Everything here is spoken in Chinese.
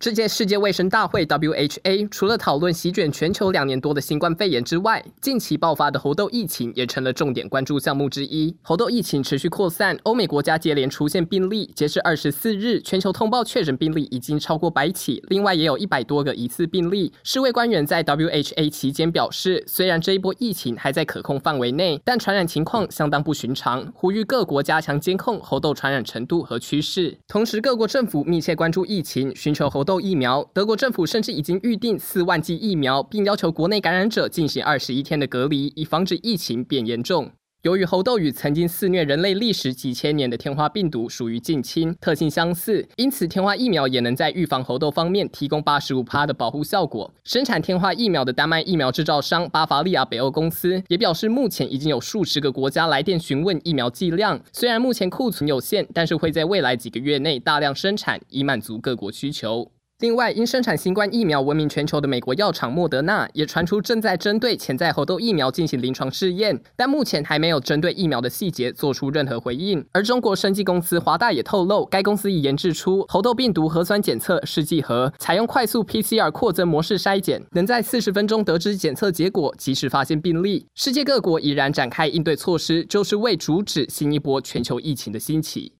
这届世界卫生大会 （WHA） 除了讨论席卷全球两年多的新冠肺炎之外，近期爆发的猴痘疫情也成了重点关注项目之一。猴痘疫情持续扩散，欧美国家接连出现病例。截至二十四日，全球通报确诊病例已经超过百起，另外也有一百多个疑似病例。世卫官员在 WHA 期间表示，虽然这一波疫情还在可控范围内，但传染情况相当不寻常，呼吁各国加强监控猴痘传染程度和趋势。同时，各国政府密切关注疫情，寻求猴痘。疫苗，德国政府甚至已经预定四万剂疫苗，并要求国内感染者进行二十一天的隔离，以防止疫情变严重。由于猴痘与曾经肆虐人类历史几千年的天花病毒属于近亲，特性相似，因此天花疫苗也能在预防猴痘方面提供八十五趴的保护效果。生产天花疫苗的丹麦疫苗制造商巴伐利亚北欧公司也表示，目前已经有数十个国家来电询问疫苗剂量，虽然目前库存有限，但是会在未来几个月内大量生产，以满足各国需求。另外，因生产新冠疫苗闻名全球的美国药厂莫德纳也传出正在针对潜在猴痘疫苗进行临床试验，但目前还没有针对疫苗的细节做出任何回应。而中国生技公司华大也透露，该公司已研制出猴痘病毒核酸检测试剂盒，采用快速 PCR 扩增模式筛检，能在四十分钟得知检测结果，及时发现病例。世界各国已然展开应对措施，就是为阻止新一波全球疫情的兴起。